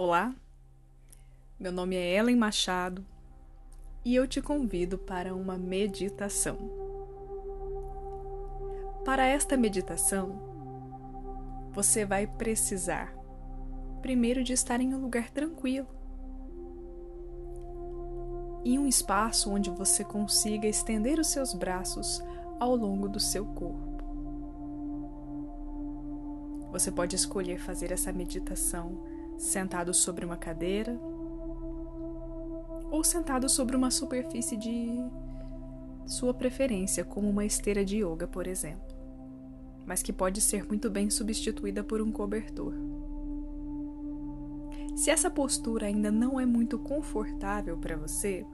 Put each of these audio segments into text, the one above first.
Olá, meu nome é Ellen Machado e eu te convido para uma meditação. Para esta meditação, você vai precisar primeiro de estar em um lugar tranquilo, em um espaço onde você consiga estender os seus braços ao longo do seu corpo. Você pode escolher fazer essa meditação sentado sobre uma cadeira ou sentado sobre uma superfície de sua preferência, como uma esteira de yoga, por exemplo, mas que pode ser muito bem substituída por um cobertor. Se essa postura ainda não é muito confortável para você,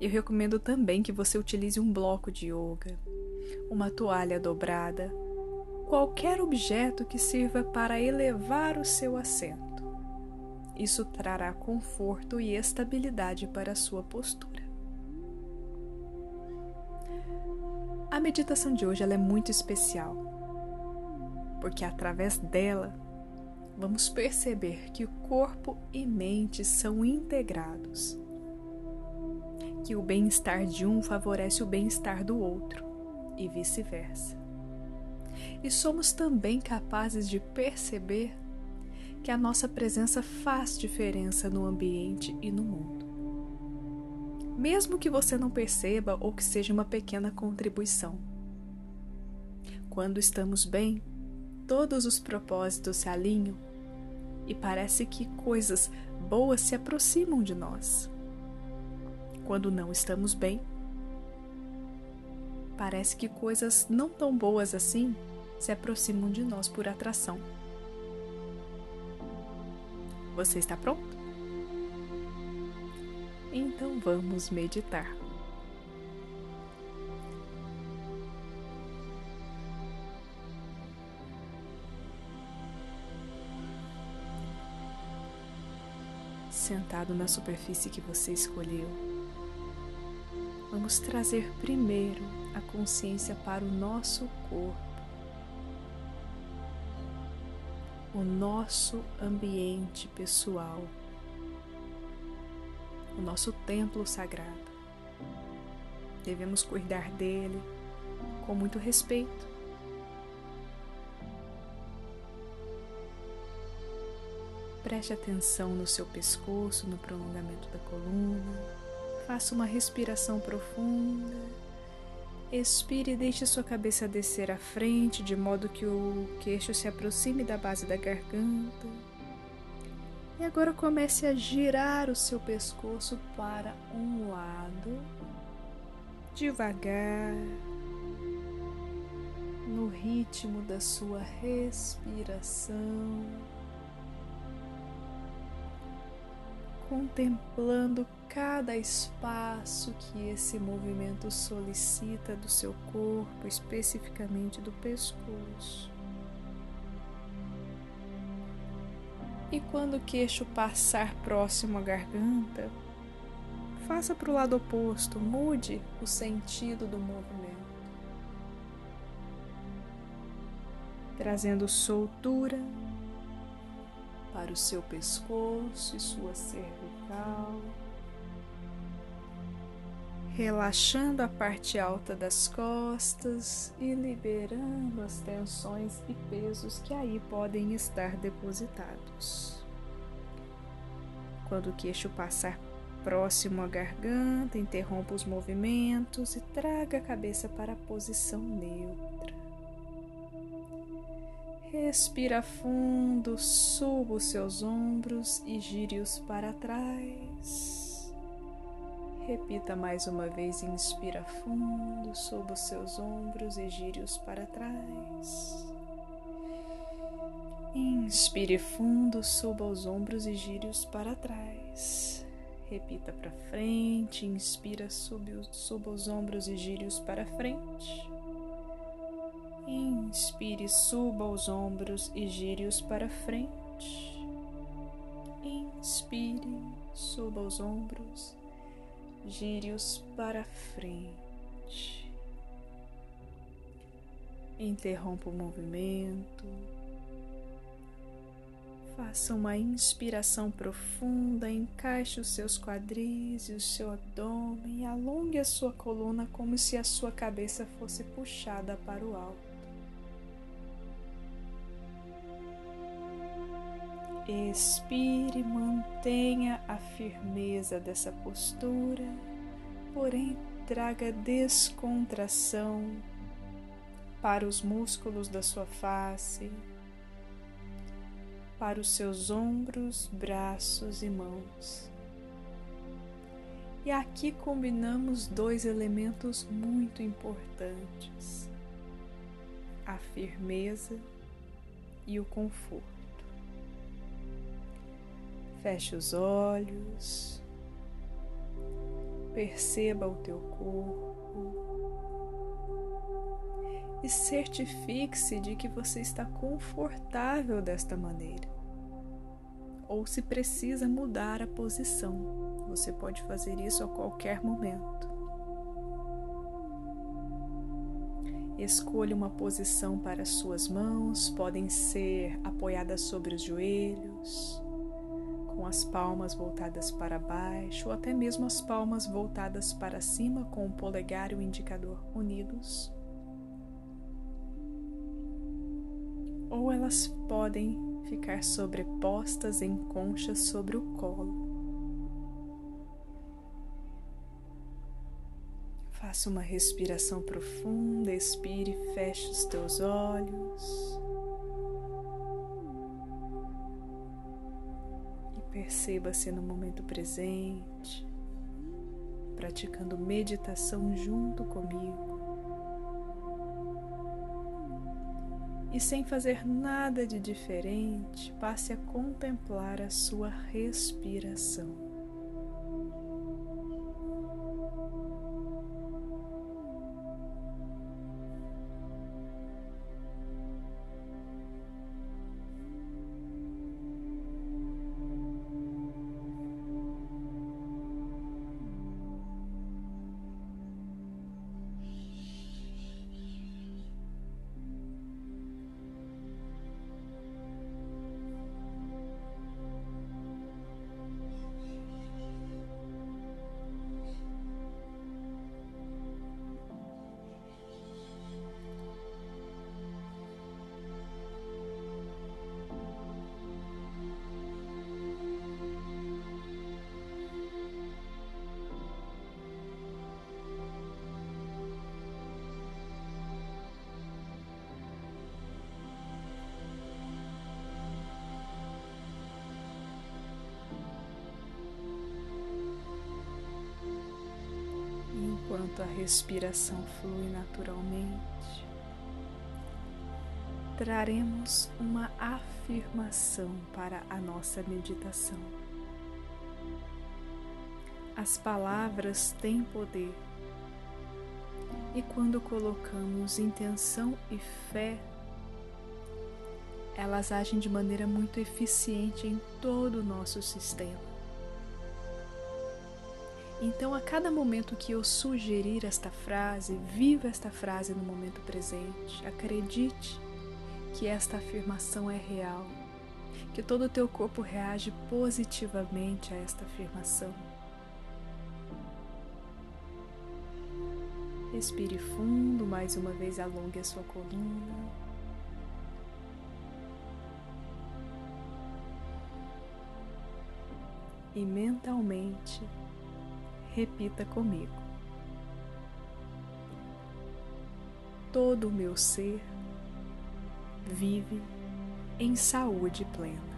eu recomendo também que você utilize um bloco de yoga, uma toalha dobrada, qualquer objeto que sirva para elevar o seu assento. Isso trará conforto e estabilidade para a sua postura. A meditação de hoje é muito especial, porque através dela vamos perceber que o corpo e mente são integrados, que o bem-estar de um favorece o bem-estar do outro e vice-versa. E somos também capazes de perceber que a nossa presença faz diferença no ambiente e no mundo. Mesmo que você não perceba ou que seja uma pequena contribuição. Quando estamos bem, todos os propósitos se alinham e parece que coisas boas se aproximam de nós. Quando não estamos bem, parece que coisas não tão boas assim se aproximam de nós por atração. Você está pronto? Então vamos meditar. Sentado na superfície que você escolheu, vamos trazer primeiro a consciência para o nosso corpo o nosso ambiente pessoal, o nosso templo sagrado. Devemos cuidar dele com muito respeito. Preste atenção no seu pescoço, no prolongamento da coluna. Faça uma respiração profunda Expire e deixe sua cabeça descer à frente, de modo que o queixo se aproxime da base da garganta. E agora comece a girar o seu pescoço para um lado, devagar, no ritmo da sua respiração, contemplando cada espaço que esse movimento solicita do seu corpo, especificamente do pescoço. E quando o queixo passar próximo à garganta, faça para o lado oposto, mude o sentido do movimento, trazendo soltura para o seu pescoço e sua cervical relaxando a parte alta das costas e liberando as tensões e pesos que aí podem estar depositados. Quando o queixo passar próximo à garganta, interrompa os movimentos e traga a cabeça para a posição neutra. Respira fundo, suba os seus ombros e gire-os para trás. Repita mais uma vez, inspira fundo, suba os seus ombros e gire-os para trás. Inspire fundo, suba os ombros e gire-os para trás. Repita para frente, inspira, suba, suba os ombros e gire-os para frente. Inspire, suba os ombros e gire-os para frente. Inspire, suba os ombros gire-os para frente. Interrompa o movimento. Faça uma inspiração profunda, encaixe os seus quadris e o seu abdômen e alongue a sua coluna como se a sua cabeça fosse puxada para o alto. Expire, mantenha a firmeza dessa postura, porém traga descontração para os músculos da sua face para os seus ombros, braços e mãos. E aqui combinamos dois elementos muito importantes: a firmeza e o conforto. Feche os olhos, perceba o teu corpo e certifique-se de que você está confortável desta maneira. Ou se precisa mudar a posição, você pode fazer isso a qualquer momento. Escolha uma posição para suas mãos, podem ser apoiadas sobre os joelhos, com as palmas voltadas para baixo, ou até mesmo as palmas voltadas para cima, com o polegar e o indicador unidos. ou elas podem ficar sobrepostas em conchas sobre o colo. Faça uma respiração profunda, expire, feche os teus olhos. Perceba-se no momento presente, praticando meditação junto comigo. e sem fazer nada de diferente, passe a contemplar a sua respiração. Enquanto a respiração flui naturalmente, traremos uma afirmação para a nossa meditação. As palavras têm poder e quando colocamos intenção e fé, elas agem de maneira muito eficiente em todo o nosso sistema. Então, a cada momento que eu sugerir esta frase, viva esta frase no momento presente. Acredite que esta afirmação é real, que todo o teu corpo reage positivamente a esta afirmação. Respire fundo, mais uma vez alongue a sua coluna. E mentalmente Repita comigo. Todo o meu ser vive em saúde plena.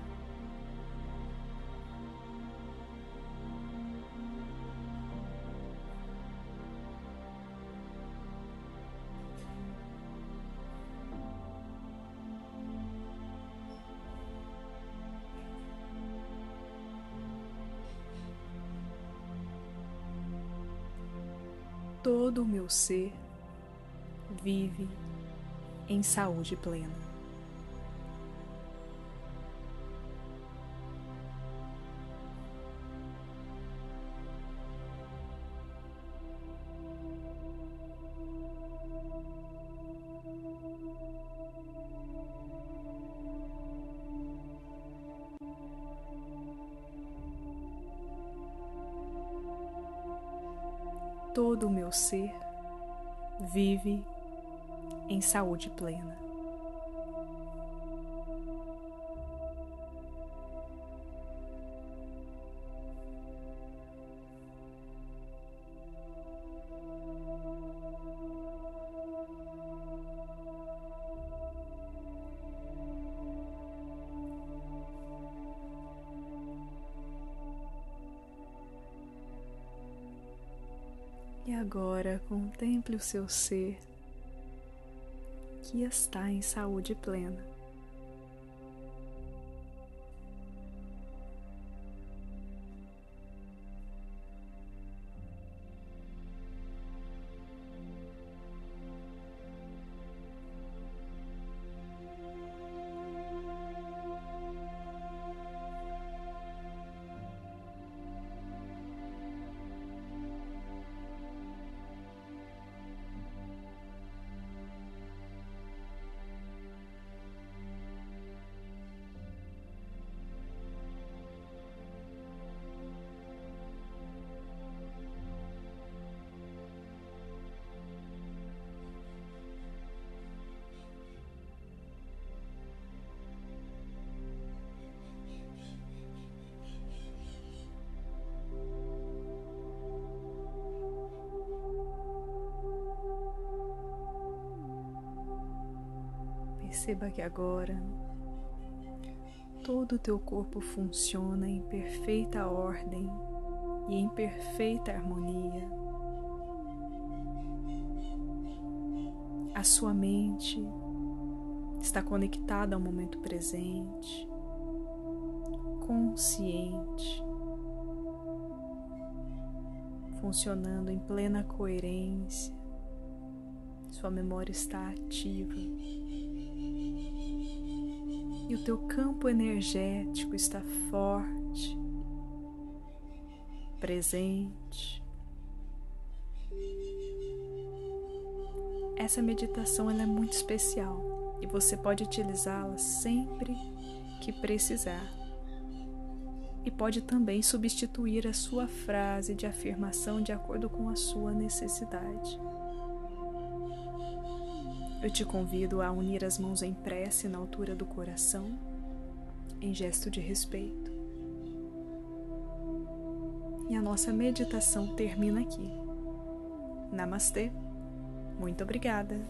Todo o meu ser vive em saúde plena. Todo o meu ser vive em saúde plena. E agora contemple o seu ser que está em saúde plena. Perceba que agora todo o teu corpo funciona em perfeita ordem e em perfeita harmonia. A sua mente está conectada ao momento presente, consciente, funcionando em plena coerência. Sua memória está ativa e o teu campo energético está forte, presente. Essa meditação ela é muito especial e você pode utilizá-la sempre que precisar. E pode também substituir a sua frase de afirmação de acordo com a sua necessidade. Eu te convido a unir as mãos em prece na altura do coração, em gesto de respeito. E a nossa meditação termina aqui. Namastê. Muito obrigada.